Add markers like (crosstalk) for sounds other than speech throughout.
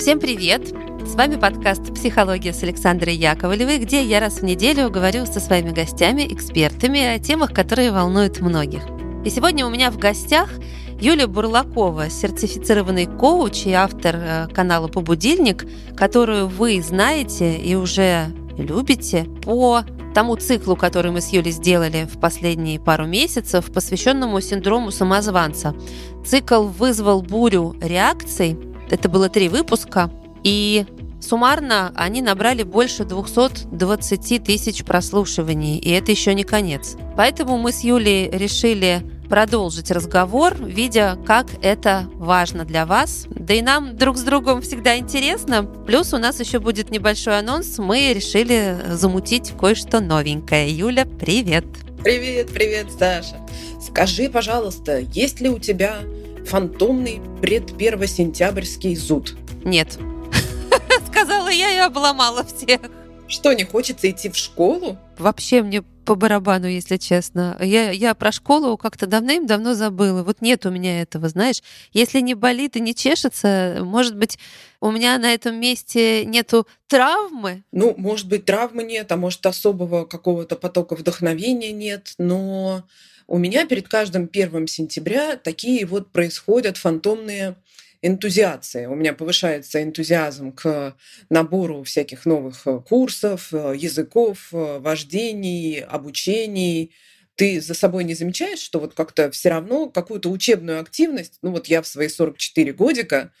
Всем привет! С вами подкаст «Психология» с Александрой Яковлевой, где я раз в неделю говорю со своими гостями, экспертами о темах, которые волнуют многих. И сегодня у меня в гостях Юлия Бурлакова, сертифицированный коуч и автор э, канала «Побудильник», которую вы знаете и уже любите по тому циклу, который мы с Юлей сделали в последние пару месяцев, посвященному синдрому самозванца. Цикл вызвал бурю реакций. Это было три выпуска. И суммарно они набрали больше 220 тысяч прослушиваний. И это еще не конец. Поэтому мы с Юлей решили продолжить разговор, видя, как это важно для вас. Да и нам друг с другом всегда интересно. Плюс у нас еще будет небольшой анонс. Мы решили замутить кое-что новенькое. Юля, привет! Привет, привет, Саша. Скажи, пожалуйста, есть ли у тебя фантомный предпервосентябрьский зуд? Нет. (laughs) Сказала я и обломала всех. Что, не хочется идти в школу? Вообще мне по барабану, если честно. Я, я про школу как-то давным-давно забыла. Вот нет у меня этого, знаешь. Если не болит и не чешется, может быть, у меня на этом месте нету травмы? Ну, может быть, травмы нет, а может, особого какого-то потока вдохновения нет, но у меня перед каждым первым сентября такие вот происходят фантомные энтузиации. У меня повышается энтузиазм к набору всяких новых э, курсов, э, языков, э, вождений, обучений. Ты за собой не замечаешь, что вот как-то все равно какую-то учебную активность, ну вот я в свои 44 годика,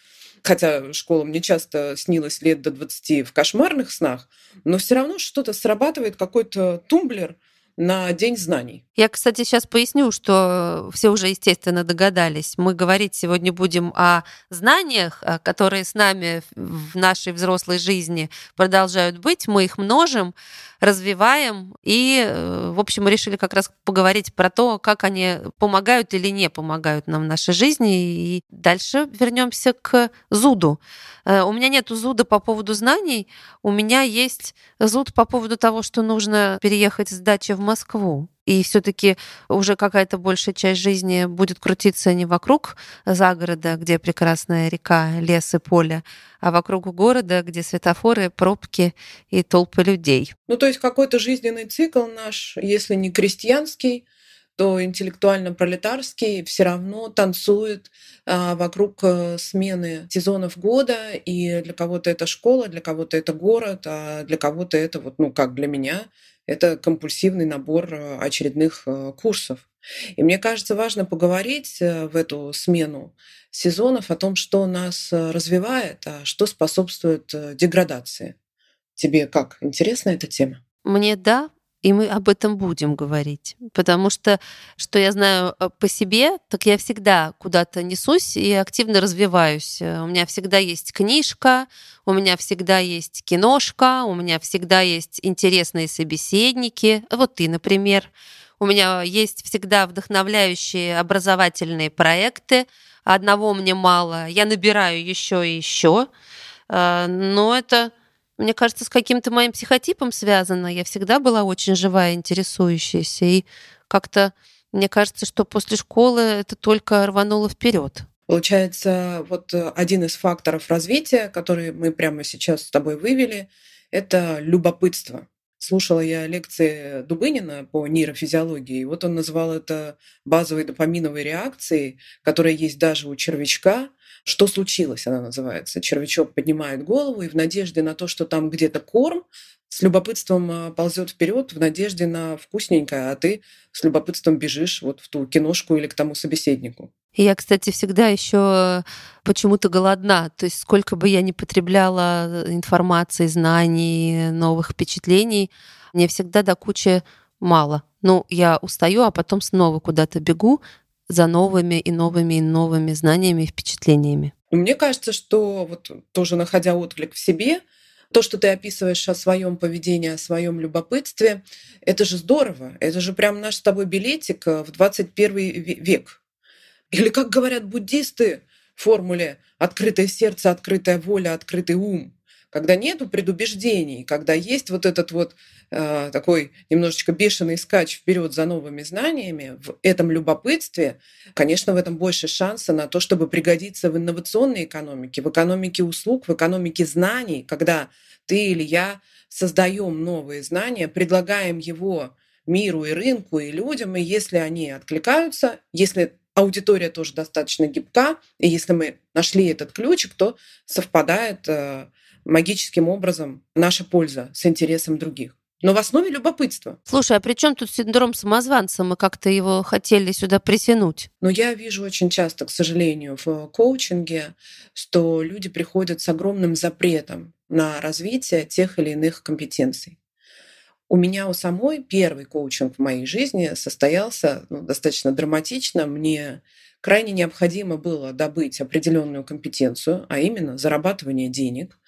хотя школа мне часто снилась лет до 20 в кошмарных снах, но все равно что-то срабатывает, какой-то тумблер – на День знаний. Я, кстати, сейчас поясню, что все уже, естественно, догадались. Мы говорить сегодня будем о знаниях, э, которые с нами в нашей взрослой жизни продолжают быть. Мы их множим, развиваем. И, э, в общем, мы решили как раз поговорить про то, как они помогают или не помогают нам в нашей жизни. И дальше вернемся к зуду. Э, у меня нет зуда по поводу знаний, у меня есть зуд по поводу того, что нужно переехать с дачи в Москву. И все-таки уже какая-то большая часть жизни будет крутиться не вокруг загорода, где прекрасная река, лес и поле, а вокруг города, где светофоры, пробки и толпы людей. Ну, то есть какой-то жизненный цикл наш, если не крестьянский, то интеллектуально-пролетарский все равно танцует а, вокруг э, смены сезонов года, и для кого-то это школа, для кого-то это город, а для кого-то это вот, ну, как для меня, это компульсивный набор э, очередных э, курсов. И мне кажется, важно поговорить в эту смену сезонов о том, что нас развивает, а что способствует деградации. Тебе как? Интересна эта тема? Мне да, и мы об этом будем говорить. Потому что, что я знаю э, по себе, так я всегда куда-то несусь и активно развиваюсь. Э, у меня всегда есть книжка, у меня всегда есть киношка, у меня всегда есть интересные собеседники. Вот ты, например. У меня есть всегда вдохновляющие образовательные проекты. Одного мне мало, я набираю еще и еще. Э, но это мне кажется, с каким-то моим психотипом связано. Я всегда была очень живая, интересующаяся. И как-то мне кажется, что после школы это только рвануло вперед. Получается, вот э, один из факторов развития, который мы прямо сейчас с тобой вывели, это любопытство. Слушала я лекции Дубынина по нейрофизиологии, и вот он назвал это базовой допаминовой реакцией, которая есть даже у червячка, что случилось, она называется. Червячок поднимает голову и в надежде на то, что там где-то корм, с любопытством а, ползет вперед в надежде на вкусненькое, а ты с любопытством бежишь вот в ту киношку или к тому собеседнику. Я, кстати, всегда еще почему-то голодна. То есть сколько бы я ни потребляла информации, знаний, новых впечатлений, мне всегда до кучи мало. Ну, я устаю, а потом снова куда-то бегу, за новыми и новыми и новыми знаниями и впечатлениями. Мне кажется, что вот тоже находя отклик в себе, то, что ты описываешь о своем поведении, о своем любопытстве, это же здорово. Это же прям наш с тобой билетик в 21 век. Или, как говорят буддисты в формуле «открытое сердце, открытая воля, открытый ум». Когда нету предубеждений, когда есть вот этот вот э, такой немножечко бешеный скач вперед за новыми знаниями, в этом любопытстве, конечно, в этом больше шанса на то, чтобы пригодиться в инновационной экономике, в экономике услуг, в экономике знаний, когда ты или я создаем новые знания, предлагаем его миру и рынку, и людям, и если они откликаются, если аудитория тоже достаточно гибка, и если мы нашли этот ключик, то совпадает э, магическим образом наша польза с интересом других. Но в основе любопытство. Слушай, а при чем тут синдром самозванца? Мы как-то его хотели сюда притянуть. Но я вижу очень часто, к сожалению, в коучинге, что люди приходят с огромным запретом на развитие тех или иных компетенций. У меня у самой первый коучинг в моей жизни состоялся ну, достаточно драматично. Мне крайне необходимо было добыть определенную компетенцию, а именно зарабатывание денег.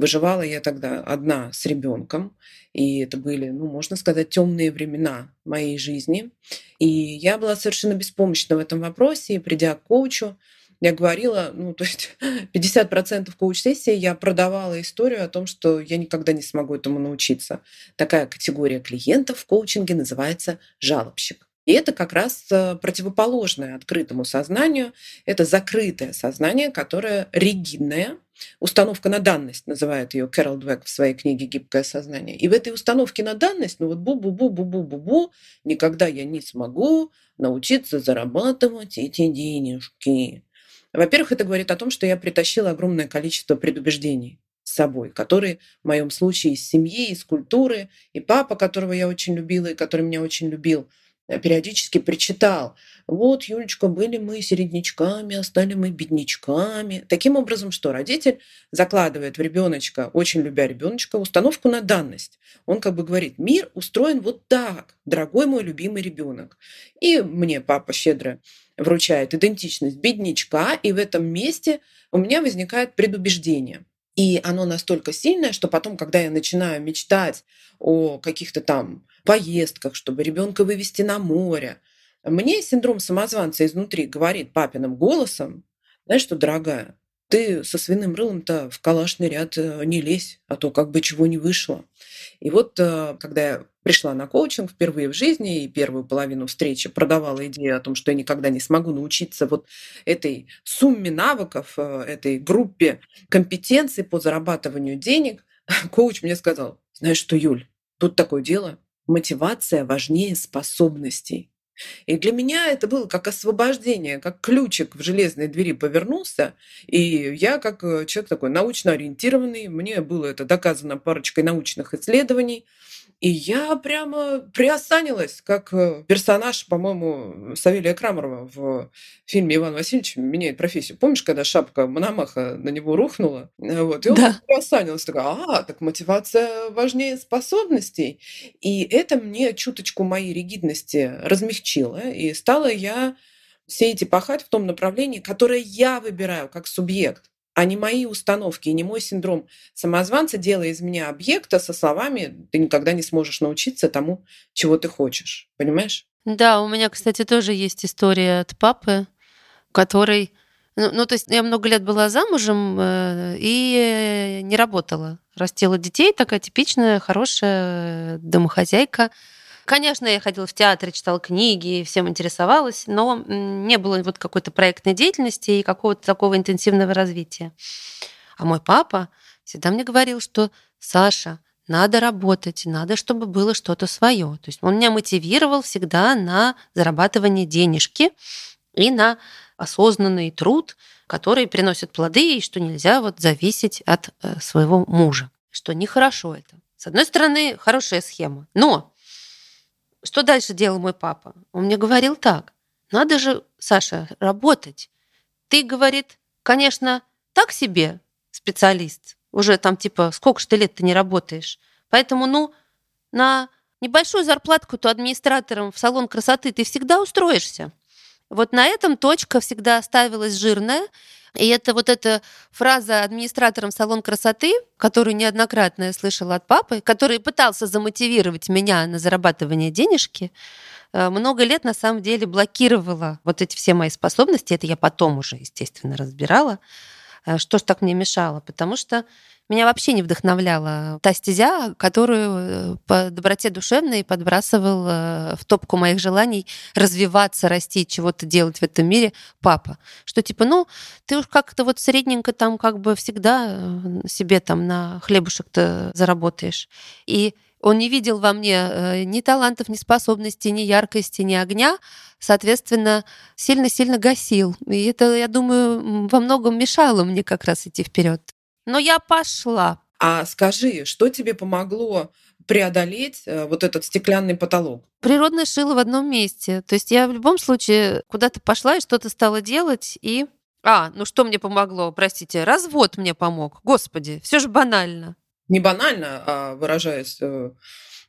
Выживала я тогда одна с ребенком, и это были, ну, можно сказать, темные времена моей жизни. И я была совершенно беспомощна в этом вопросе, и придя к коучу, я говорила, ну, (laughs) то есть 50% коуч-сессии я продавала историю о том, что я никогда не смогу этому научиться. Такая категория клиентов в коучинге называется жалобщик. И это как раз э, противоположное открытому сознанию. Это закрытое сознание, которое ригидное. Установка на данность называет ее Кэрол Двек в своей книге «Гибкое сознание». И в этой установке на данность, ну вот бу-бу-бу-бу-бу-бу-бу, никогда я не смогу научиться зарабатывать эти денежки. Во-первых, это говорит о том, что я притащила огромное количество предубеждений с собой, которые в моем случае из семьи, из культуры, и папа, которого я очень любила и который меня очень любил, периодически причитал. Вот, Юлечка, были мы середнячками, а стали мы беднячками. Таким образом, что родитель закладывает в ребеночка, очень любя ребеночка, установку на данность. Он как бы говорит, мир устроен вот так, дорогой мой любимый ребенок. И мне папа щедро вручает идентичность беднячка, и в этом месте у меня возникает предубеждение. И оно настолько сильное, что потом, когда я начинаю мечтать о каких-то там поездках, чтобы ребенка вывести на море, мне синдром самозванца изнутри говорит папиным голосом, знаешь что, дорогая, ты со свиным рылом-то в калашный ряд э, не лезь, а то как бы чего не вышло. И вот э, когда я пришла на коучинг впервые в жизни и первую половину встречи продавала идею о том, что я никогда не смогу научиться вот этой сумме навыков, э, этой группе компетенций по зарабатыванию денег, (laughs) коуч мне сказал, знаешь что, Юль, тут такое дело, мотивация важнее способностей. И для меня это было как освобождение, как ключик в железной двери повернулся. И я, как э, человек такой научно ориентированный, мне было это доказано парочкой научных исследований, и я прямо приосанилась, как э, персонаж, по-моему, Савелия Крамарова в фильме «Иван Васильевич меняет профессию». Помнишь, когда шапка Мономаха на него рухнула? Э, вот, и он да. приосанился. Такая, а, так мотивация важнее способностей. И это мне чуточку моей ригидности размягчило. И стала я все эти пахать в том направлении, которое я выбираю как субъект а не мои установки, и не мой синдром самозванца, делая из меня объекта со словами «ты никогда не сможешь научиться тому, чего ты хочешь». Понимаешь? Да, у меня, кстати, тоже есть история от папы, который... Ну, ну то есть я много лет была замужем э, и не работала. Растила детей, такая типичная, хорошая домохозяйка. Конечно, я ходила в театр, читала книги, всем интересовалась, но не было вот какой-то проектной деятельности и какого-то такого интенсивного развития. А мой папа всегда мне говорил, что Саша, надо работать, надо, чтобы было что-то свое. То есть он меня мотивировал всегда на зарабатывание денежки и на осознанный труд, который приносит плоды, и что нельзя вот зависеть от э, своего мужа. Что нехорошо это. С одной стороны, хорошая схема. Но что дальше делал мой папа? Он мне говорил так. Надо же, Саша, работать. Ты, говорит, конечно, так себе специалист. Уже там типа, сколько ж ты лет ты не работаешь. Поэтому, ну, на небольшую зарплатку то администратором в салон красоты ты всегда устроишься. Вот на этом точка всегда ставилась жирная, и это вот эта фраза администратором салон красоты, которую неоднократно я слышала от папы, который пытался замотивировать меня на зарабатывание денежки, э, много лет на самом деле блокировала вот эти все мои способности. Это я потом уже, естественно, разбирала. э, что ж так мне мешало? Потому что меня вообще не вдохновляла та стезя, которую э, по доброте душевной подбрасывал э, в топку моих желаний развиваться, расти, чего-то делать в этом мире папа. Что типа, ну, ты уж как-то вот средненько там как бы всегда э, себе там на хлебушек-то заработаешь. И он не видел во мне ни талантов, ни способностей, ни яркости, ни огня, соответственно, сильно-сильно гасил. И это, я думаю, во многом мешало мне как раз идти вперед. Но я пошла. А скажи, что тебе помогло преодолеть э, вот этот стеклянный потолок? Природное шило в одном месте. То есть я в любом случае куда-то пошла и что-то стала делать, и... А, ну что мне помогло? Простите, развод мне помог. Господи, все же банально. Не банально, а выражаясь э,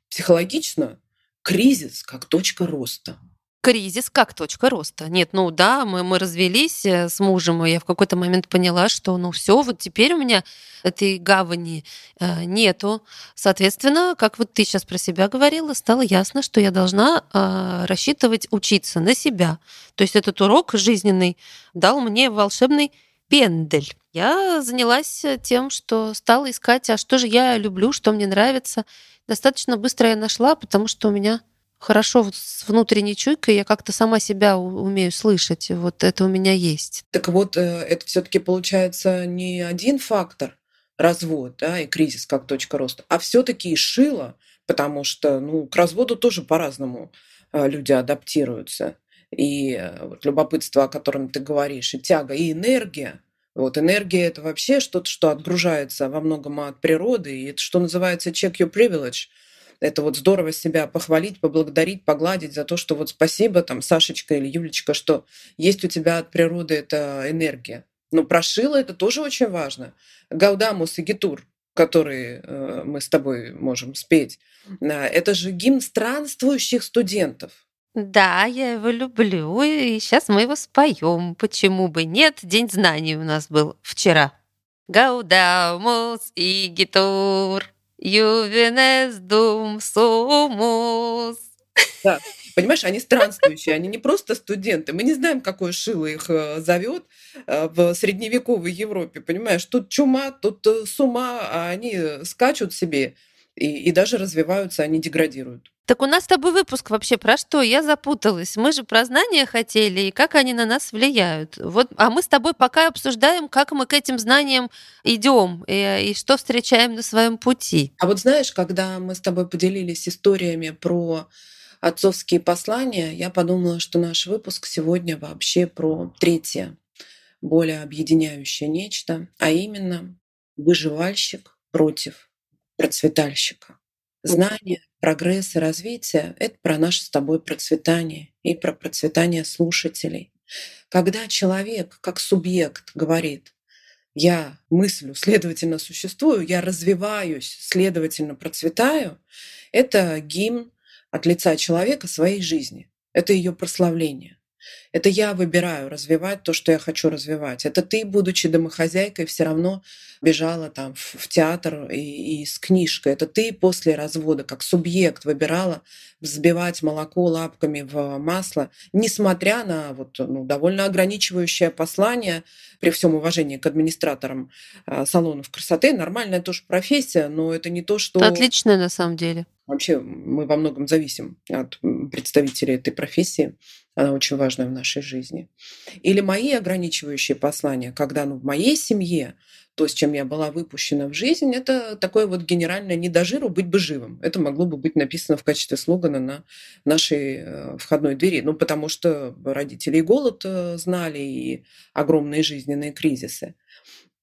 психологично, кризис как точка роста кризис как точка роста. Нет, ну да, мы, мы развелись э, с мужем, и я в какой-то момент поняла, что ну все, вот теперь у меня этой гавани э, нету. Соответственно, как вот ты сейчас про себя говорила, стало ясно, что я должна э, рассчитывать учиться на себя. То есть этот урок жизненный дал мне волшебный пендель. Я занялась тем, что стала искать, а что же я люблю, что мне нравится. Достаточно быстро я нашла, потому что у меня хорошо с внутренней чуйкой, я как-то сама себя умею слышать. Вот это у меня есть. Так вот, э, это все таки получается не один фактор развод да, и кризис как точка роста, а все таки и шило, потому что ну, к разводу тоже по-разному э, люди адаптируются. И э, вот любопытство, о котором ты говоришь, и тяга, и энергия, вот энергия это вообще что-то, что отгружается во многом от природы, и это что называется check your privilege – это вот здорово себя похвалить, поблагодарить, погладить за то, что вот спасибо, там, Сашечка или Юлечка, что есть у тебя от природы эта энергия. Но прошила это тоже очень важно. Гаудамус и Гитур, который э, мы с тобой можем спеть, э, это же гимн странствующих студентов. Да, я его люблю, и сейчас мы его споем. Почему бы нет? День знаний у нас был вчера. Гаудамус и Гитур. Ювенес дум сумус. Да. Понимаешь, они странствующие, они не просто студенты. Мы не знаем, какое шило их э, зовет э, в средневековой Европе. Понимаешь, тут чума, тут э, с ума, а они скачут себе и, и даже развиваются, они деградируют. Так у нас с тобой выпуск вообще про что? Я запуталась. Мы же про знания хотели и как они на нас влияют. Вот, а мы с тобой пока обсуждаем, как мы к этим знаниям идем и, и что встречаем на своем пути. А вот знаешь, когда мы с тобой поделились историями про отцовские послания, я подумала, что наш выпуск сегодня вообще про третье, более объединяющее нечто, а именно выживальщик против процветальщика. Знание, прогресс и развитие — это про наше с тобой процветание и про процветание слушателей. Когда человек как субъект говорит «я мыслю, следовательно, существую, я развиваюсь, следовательно, процветаю», это гимн от лица человека своей жизни. Это ее прославление. Это я выбираю развивать то, что я хочу развивать. Это ты, будучи домохозяйкой, все равно бежала там в театр и, и с книжкой. Это ты после развода как субъект выбирала взбивать молоко лапками в масло, несмотря на вот, ну, довольно ограничивающее послание, при всем уважении к администраторам э, салонов красоты. Нормальная тоже профессия, но это не то, что... Отличная на самом деле. Вообще мы во многом зависим от представителей этой профессии. Она очень важная в нашей жизни. Или мои ограничивающие послания, когда ну, в моей семье то, с чем я была выпущена в жизнь, это такое вот генеральное «не до жиру, быть бы живым». Это могло бы быть написано в качестве слогана на нашей э, входной двери. Ну, потому что родители и голод э, знали, и огромные жизненные кризисы.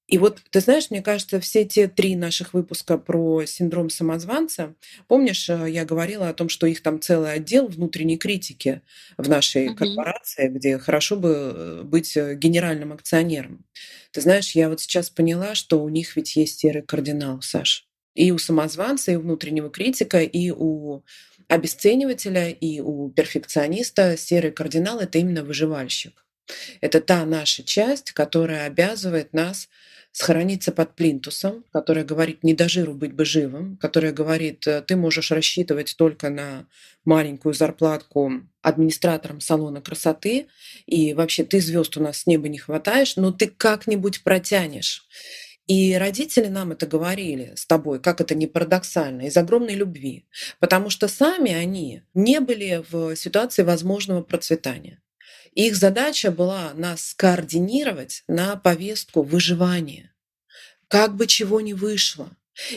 И вот, ты знаешь, мне кажется, все те три наших выпуска про синдром самозванца, помнишь, э, я говорила о том, что их там целый отдел внутренней критики в нашей угу. корпорации, где хорошо бы э, быть э, генеральным акционером. Ты знаешь, я вот сейчас поняла, что у них ведь есть серый кардинал, Саш. И у самозванца, и у внутреннего критика, и у обесценивателя, и у перфекциониста серый кардинал — это именно выживальщик. Это та наша часть, которая обязывает нас схорониться под плинтусом, которая говорит «не до жиру быть бы живым», которая говорит «Э, «ты можешь рассчитывать только на маленькую зарплатку администратором салона красоты, и вообще ты звезд у нас с неба не хватаешь, но ты как-нибудь протянешь». И родители нам это говорили с тобой, как это не парадоксально, из огромной любви, потому что сами они не были в ситуации возможного процветания. Их задача была нас скоординировать на повестку выживания. Как бы чего ни вышло.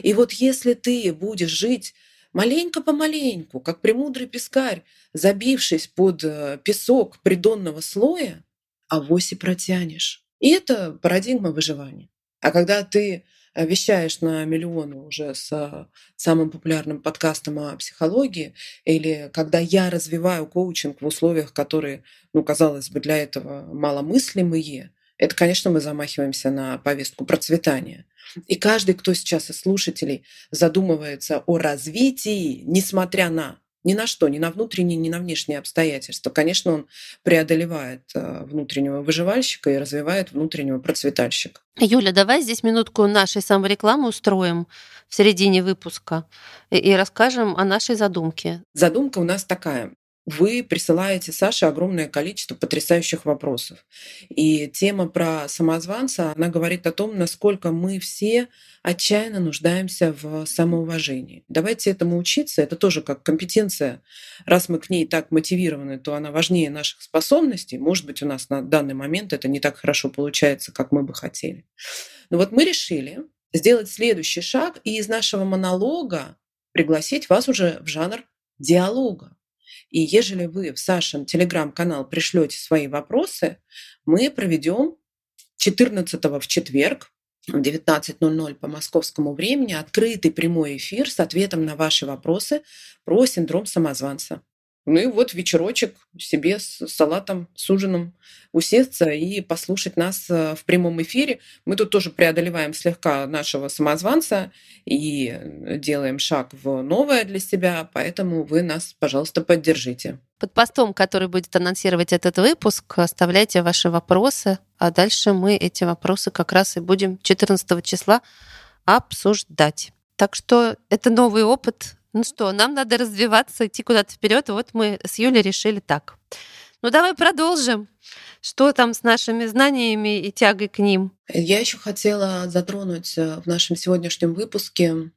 И вот если ты будешь жить маленько-помаленьку, как премудрый пескарь, забившись под э, песок придонного слоя, авось и протянешь. И это парадигма выживания. А когда ты вещаешь на миллионы уже с э, самым популярным подкастом о психологии, или когда я развиваю коучинг в условиях, которые, ну, казалось бы, для этого маломыслимые, это, конечно, мы замахиваемся на повестку процветания. И каждый, кто сейчас из слушателей задумывается о развитии, несмотря на ни на что, ни на внутренние, ни на внешние обстоятельства. Конечно, он преодолевает э, внутреннего выживальщика и развивает внутреннего процветальщика. Юля, давай здесь минутку нашей саморекламы устроим в середине выпуска и расскажем о нашей задумке. Задумка у нас такая. Вы присылаете Саше огромное количество потрясающих вопросов. И тема про самозванца, она говорит о том, насколько мы все отчаянно нуждаемся в самоуважении. Давайте этому учиться. Это тоже как компетенция. Раз мы к ней так мотивированы, то она важнее наших способностей. Может быть, у нас на данный момент это не так хорошо получается, как мы бы хотели. Но вот мы решили сделать следующий шаг и из нашего монолога пригласить вас уже в жанр диалога. И ежели вы в Сашин телеграм-канал пришлете свои вопросы, мы проведем 14 в четверг в 19.00 по московскому времени открытый прямой эфир с ответом на ваши вопросы про синдром самозванца. Ну и вот вечерочек себе с салатом, с ужином усесться и послушать нас э, в прямом эфире. Мы тут тоже преодолеваем слегка нашего самозванца и делаем шаг в новое для себя, поэтому вы нас, пожалуйста, поддержите. Под постом, который будет анонсировать этот выпуск, оставляйте ваши вопросы, а дальше мы эти вопросы как раз и будем 14 числа обсуждать. Так что это новый опыт, ну что, нам надо развиваться, идти куда-то вперед. Вот мы с Юлей решили так. Ну давай продолжим. Что там с нашими знаниями и тягой к ним? Я еще хотела затронуть э, в нашем сегодняшнем выпуске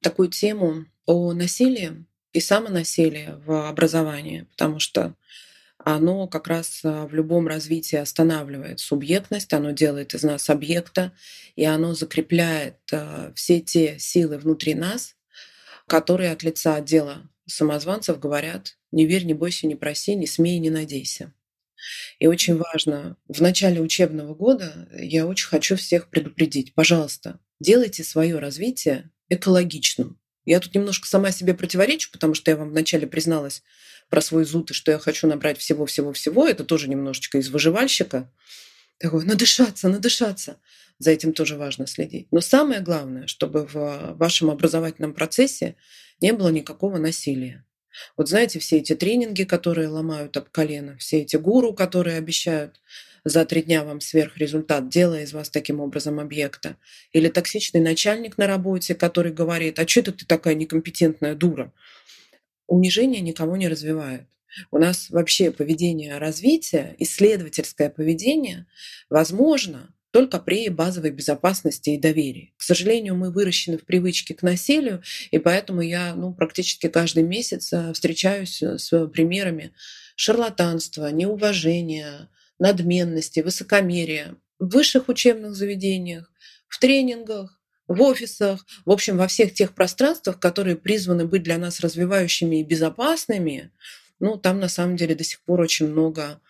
такую тему о насилии и самонасилии в образовании, потому что оно как раз э, в любом развитии останавливает субъектность, оно делает из нас объекта, и оно закрепляет э, все те силы внутри нас, которые от лица отдела самозванцев говорят «не верь, не бойся, не проси, не смей, не надейся». И очень важно, в начале учебного года я очень хочу всех предупредить, пожалуйста, делайте свое развитие экологичным. Я тут немножко сама себе противоречу, потому что я вам вначале призналась про свой зуд, и что я хочу набрать всего-всего-всего. Это тоже немножечко из выживальщика. Такое, надышаться, надышаться. За этим тоже важно следить. Но самое главное, чтобы в вашем образовательном процессе не было никакого насилия. Вот знаете, все эти тренинги, которые ломают об колено, все эти гуру, которые обещают за три дня вам сверхрезультат, делая из вас таким образом объекта. Или токсичный начальник на работе, который говорит, а что это ты такая некомпетентная дура? Унижение никого не развивает. У нас вообще поведение развития, исследовательское поведение возможно только при базовой безопасности и доверии. К сожалению, мы выращены в привычке к насилию, и поэтому я ну, практически каждый месяц э, встречаюсь э, с примерами шарлатанства, неуважения, надменности, высокомерия в высших учебных заведениях, в тренингах, в офисах, в общем, во всех тех пространствах, которые призваны быть для нас развивающими и безопасными, ну, там на самом деле до сих пор очень много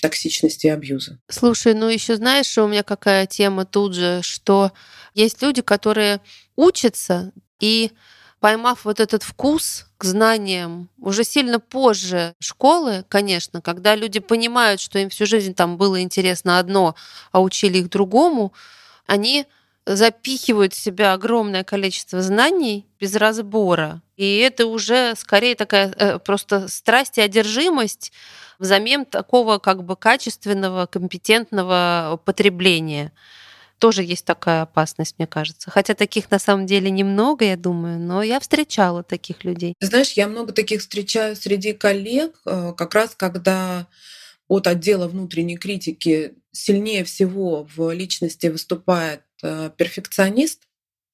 токсичности и абьюза. Слушай, ну еще знаешь, что у меня какая тема тут же, что есть люди, которые учатся и поймав вот этот вкус к знаниям уже сильно позже школы, конечно, когда люди понимают, что им всю жизнь там было интересно одно, а учили их другому, они запихивают в себя огромное количество знаний без разбора. И это уже скорее такая э, просто страсть и одержимость взамен такого как бы качественного, компетентного потребления. Тоже есть такая опасность, мне кажется. Хотя таких на самом деле немного, я думаю, но я встречала таких людей. знаешь, я много таких встречаю среди коллег, э, как раз когда от отдела внутренней критики сильнее всего в личности выступает э, перфекционист,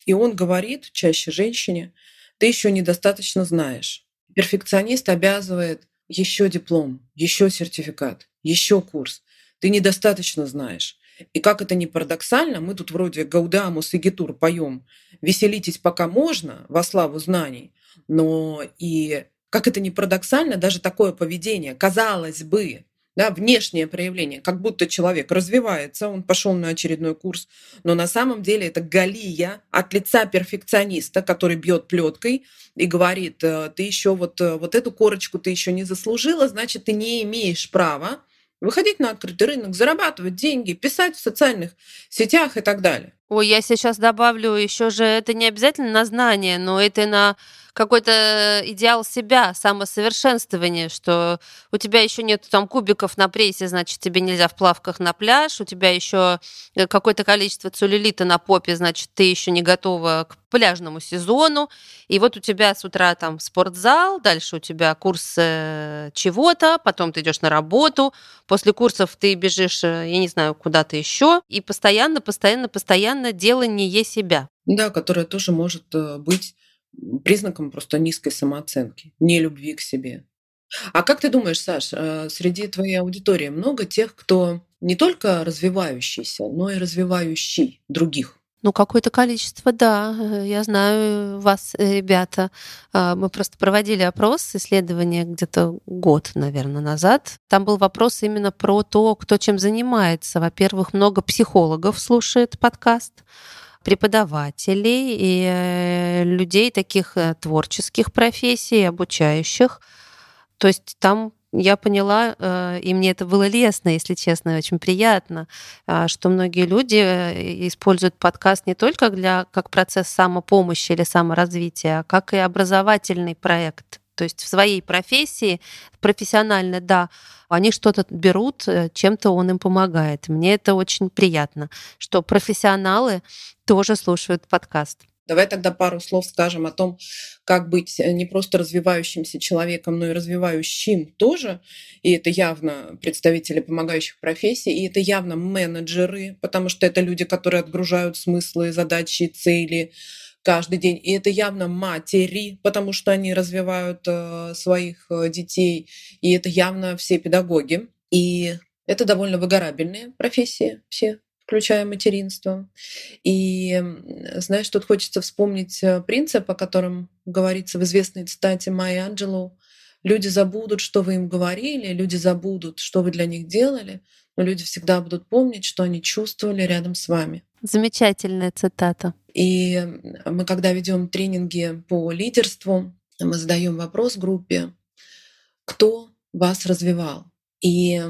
и он говорит чаще женщине, ты еще недостаточно знаешь. Перфекционист обязывает еще диплом, еще сертификат, еще курс. Ты недостаточно знаешь. И как это ни парадоксально, мы тут вроде Гаудамус и Гитур поем «Веселитесь, пока можно, во славу знаний», но и как это ни парадоксально, даже такое поведение, казалось бы, да, внешнее проявление, как будто человек развивается, он пошел на очередной курс, но на самом деле это галия от лица перфекциониста, который бьет плеткой и говорит, «Э, ты еще вот, э, вот эту корочку ты еще не заслужила, значит, ты не имеешь права выходить на открытый рынок, зарабатывать деньги, писать в социальных сетях и так далее. Ой, я сейчас добавлю, еще же это не обязательно на знание, но это на какой-то идеал себя, самосовершенствование, что у тебя еще нет там кубиков на прессе, значит, тебе нельзя в плавках на пляж, у тебя еще э, какое-то количество целлюлита на попе, значит, ты еще не готова к пляжному сезону, и вот у тебя с утра там спортзал, дальше у тебя курс э, чего-то, потом ты идешь на работу, после курсов ты бежишь, э, я не знаю, куда-то еще, и постоянно, постоянно, постоянно делание себя. Да, которое тоже может быть признаком просто низкой самооценки, не любви к себе. А как ты думаешь, Саш, э, среди твоей аудитории много тех, кто не только развивающийся, но и развивающий других? Ну, какое-то количество, да. Я знаю вас, э, ребята. А, мы просто проводили опрос, исследование где-то год, наверное, назад. Там был вопрос именно про то, кто чем занимается. Во-первых, много психологов слушает подкаст преподавателей и э, людей таких э, творческих профессий, обучающих. То есть там я поняла, э, и мне это было лестно, если честно, очень приятно, что многие люди используют подкаст не только для, как процесс самопомощи или саморазвития, а как и образовательный проект. То есть в своей профессии, профессионально, да, они что-то берут, чем-то он им помогает. Мне это очень приятно, что профессионалы тоже слушают подкаст. Давай тогда пару слов скажем о том, как быть э, не просто развивающимся человеком, но и развивающим тоже. И это явно представители помогающих профессий, и это явно менеджеры, потому что это люди, которые отгружают смыслы, задачи, цели каждый день. И это явно матери, потому что они развивают э, своих э, детей. И это явно все педагоги. И это довольно выгорабельные профессии все включая материнство. И, знаешь, тут хочется вспомнить э, принцип, о котором говорится в известной цитате Майи Анджело. Люди забудут, что вы им говорили, люди забудут, что вы для них делали, но люди всегда будут помнить, что они чувствовали рядом с вами. Замечательная цитата. И мы, когда ведем тренинги по лидерству, мы задаем вопрос группе, кто вас развивал? И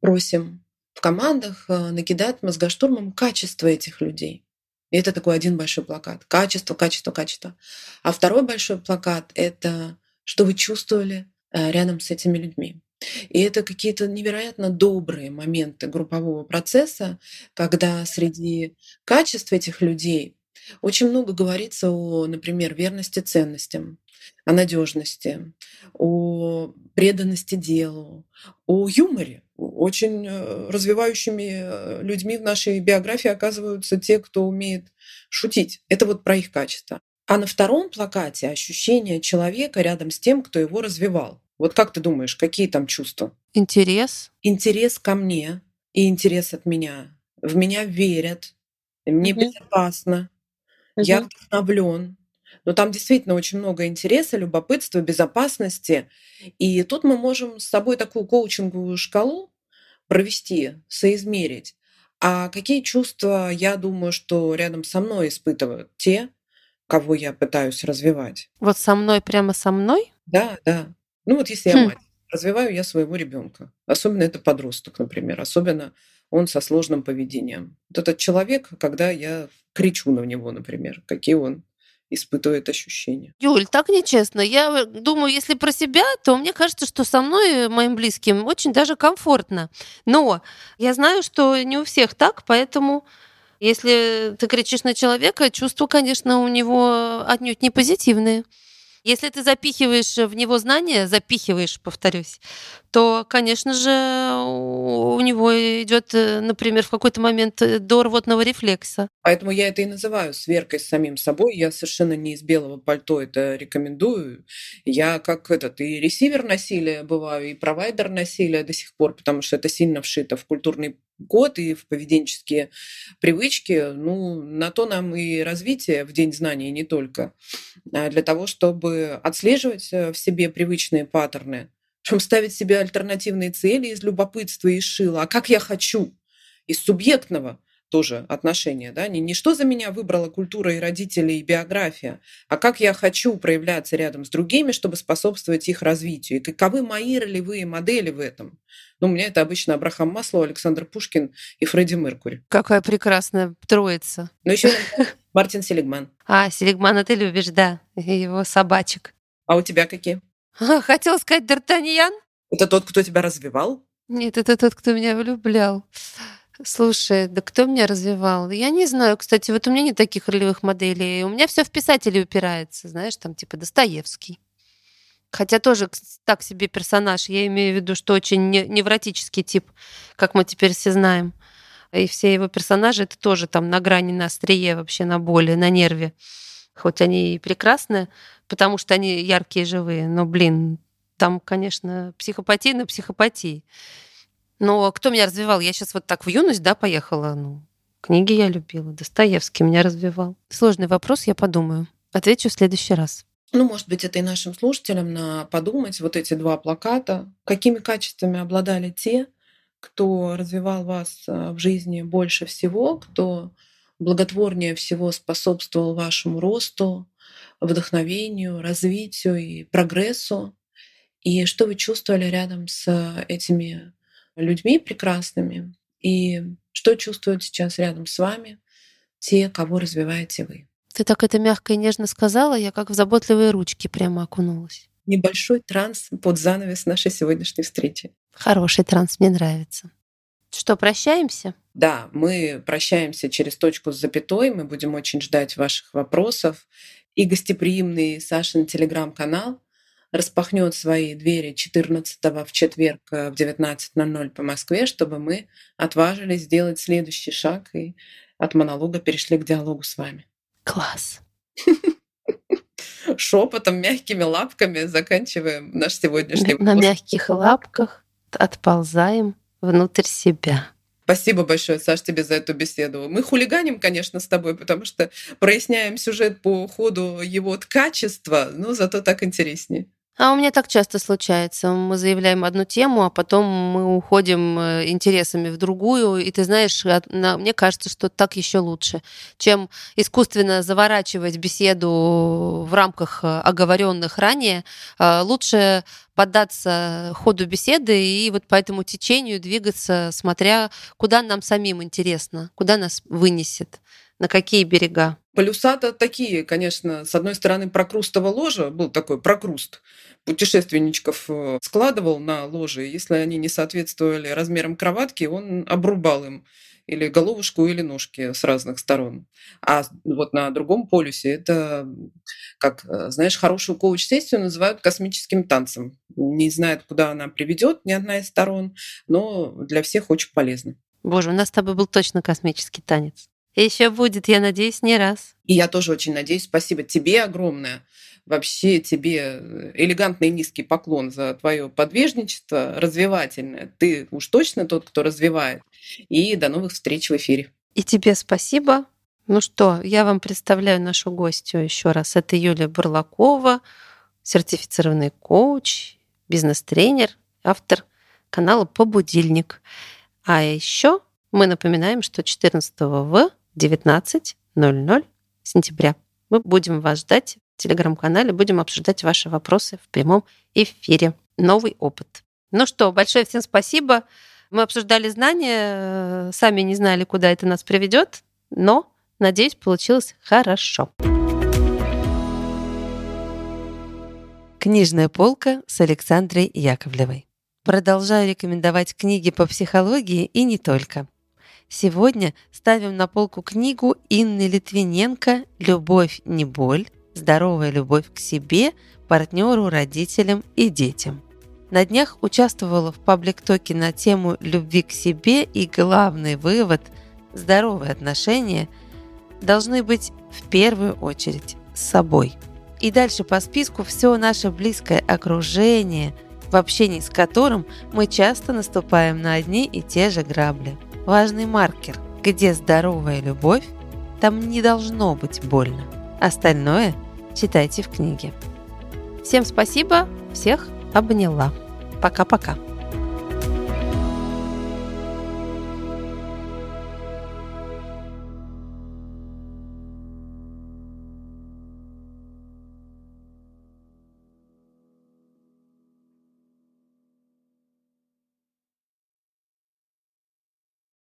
просим в командах э, накидать мозгоштурмом качество этих людей. И это такой один большой плакат. Качество, качество, качество. А второй большой плакат — это что вы чувствовали э, рядом с этими людьми. И это какие-то невероятно добрые моменты группового процесса, когда среди качеств этих людей очень много говорится о, например, верности ценностям, о надежности, о преданности делу, о юморе. Очень э, развивающими э, людьми в нашей биографии оказываются те, кто умеет шутить. Это вот про их качество. А на втором плакате ощущение человека рядом с тем, кто его развивал. Вот как ты думаешь, какие там чувства? Интерес. Интерес ко мне и интерес от меня. В меня верят, мне угу. безопасно, угу. я вдохновлен. Но там действительно очень много интереса, любопытства, безопасности. И тут мы можем с собой такую коучинговую шкалу провести, соизмерить. А какие чувства, я думаю, что рядом со мной испытывают те, кого я пытаюсь развивать? Вот со мной, прямо со мной? Да, да. Ну вот если хм. я мать, развиваю я своего ребенка. Особенно это подросток, например. Особенно он со сложным поведением. Вот этот человек, когда я кричу на него, например, какие он испытывает ощущения. Юль, так нечестно. Я думаю, если про себя, то мне кажется, что со мной, моим близким, очень даже комфортно. Но я знаю, что не у всех так, поэтому Если ты кричишь на человека, чувства, конечно, у него отнюдь не позитивные. Если ты запихиваешь в него знания, запихиваешь, повторюсь, то, конечно же, у него идет, э, например, в какой-то момент э, до рвотного рефлекса. Поэтому я это и называю сверкой с самим собой. Я совершенно не из белого пальто это рекомендую. Я как этот и ресивер насилия бываю, и провайдер насилия до сих пор, потому что это сильно вшито в культурный код и в поведенческие привычки. Ну, на то нам и развитие в День знаний не только. А для того, чтобы отслеживать э, в себе привычные паттерны, чтобы ставить себе альтернативные цели из любопытства и шила. А как я хочу? Из субъектного тоже отношения, да, не, не что за меня выбрала культура и родители и биография, а как я хочу проявляться рядом с другими, чтобы способствовать их развитию, и каковы мои ролевые модели в этом. Ну, у меня это обычно Абрахам Маслоу, Александр Пушкин и Фредди Меркури. Какая прекрасная троица. Ну, еще (laughs) Мартин Селигман. А, Селигмана ты любишь, да, его собачек. А у тебя какие? Хотела сказать Д'Артаньян. Это тот, кто тебя развивал? Нет, это тот, кто меня влюблял. Слушай, да кто меня развивал? Я не знаю, кстати, вот у меня нет таких ролевых моделей. У меня все в писателей упирается, знаешь, там типа Достоевский. Хотя тоже так себе персонаж. Я имею в виду, что очень невротический тип, как мы теперь все знаем. И все его персонажи это тоже там на грани, на острие, вообще на боли, на нерве. Хоть они и прекрасны, потому что они яркие, живые. Но, блин, там, конечно, психопатия на психопатии. Но кто меня развивал? Я сейчас вот так в юность, да, поехала. Ну, книги я любила. Достоевский меня развивал. Сложный вопрос, я подумаю. Отвечу в следующий раз. Ну, может быть, это и нашим слушателям на подумать. Вот эти два плаката. Какими качествами обладали те, кто развивал вас э, в жизни больше всего, кто благотворнее всего способствовал вашему росту, вдохновению, развитию и прогрессу. И что вы чувствовали рядом с этими людьми прекрасными, и что чувствуют сейчас рядом с вами те, кого развиваете вы. Ты так это мягко и нежно сказала, я как в заботливые ручки прямо окунулась. Небольшой транс под занавес нашей сегодняшней встречи. Хороший транс, мне нравится. Что, прощаемся? Да, мы прощаемся через точку с запятой. Мы будем очень ждать ваших вопросов. И гостеприимный Сашин телеграм-канал распахнет свои двери 14 в четверг э, в 19.00 по Москве, чтобы мы отважились сделать следующий шаг и от монолога перешли к диалогу с вами. Класс. (laughs) Шепотом, мягкими лапками заканчиваем наш сегодняшний На мягких лапках отползаем внутрь себя. Спасибо большое, Саш, тебе за эту беседу. Мы хулиганим, конечно, с тобой, потому что проясняем сюжет по ходу его качества, но зато так интереснее. А у меня так часто случается. Мы заявляем одну тему, а потом мы уходим э, интересами в другую. И ты знаешь, мне кажется, что так еще лучше, чем искусственно заворачивать беседу в рамках э, оговоренных ранее. Э, лучше поддаться ходу беседы и вот по этому течению двигаться, смотря куда нам самим интересно, куда нас вынесет, на какие берега. Полюса-то такие, конечно, с одной стороны, прокрустово ложа, был такой прокруст, путешественничков э, складывал на ложе, если они не соответствовали размерам кроватки, он обрубал им или головушку, или ножки с разных сторон. А вот на другом полюсе это, как, э, знаешь, хорошую коуч-сессию называют космическим танцем. Не знает, куда она приведет ни одна из сторон, но для всех очень полезно. Боже, у нас с тобой был точно космический танец. Еще будет, я надеюсь, не раз. И я тоже очень надеюсь. Спасибо тебе огромное. Вообще тебе элегантный низкий поклон за твое подвижничество развивательное. Ты уж точно тот, кто развивает. И до новых встреч в эфире. И тебе спасибо. Ну что, я вам представляю нашу гостью еще раз. Это Юлия Бурлакова, сертифицированный коуч, бизнес-тренер, автор канала «Побудильник». А еще мы напоминаем, что 14 в 19.00 сентября. Мы будем вас ждать в телеграм-канале, будем обсуждать ваши вопросы в прямом эфире. Новый опыт. Ну что, большое всем спасибо. Мы обсуждали знания, сами не знали, куда это нас приведет, но, надеюсь, получилось хорошо. Книжная полка с Александрой Яковлевой. Продолжаю рекомендовать книги по психологии и не только. Сегодня ставим на полку книгу Инны Литвиненко «Любовь не боль. Здоровая любовь к себе, партнеру, родителям и детям». На днях участвовала в паблик-токе на тему любви к себе и главный вывод – здоровые отношения должны быть в первую очередь с собой. И дальше по списку все наше близкое окружение, в общении с которым мы часто наступаем на одни и те же грабли. Важный маркер – где здоровая любовь, там не должно быть больно. Остальное читайте в книге. Всем спасибо, всех обняла. Пока-пока.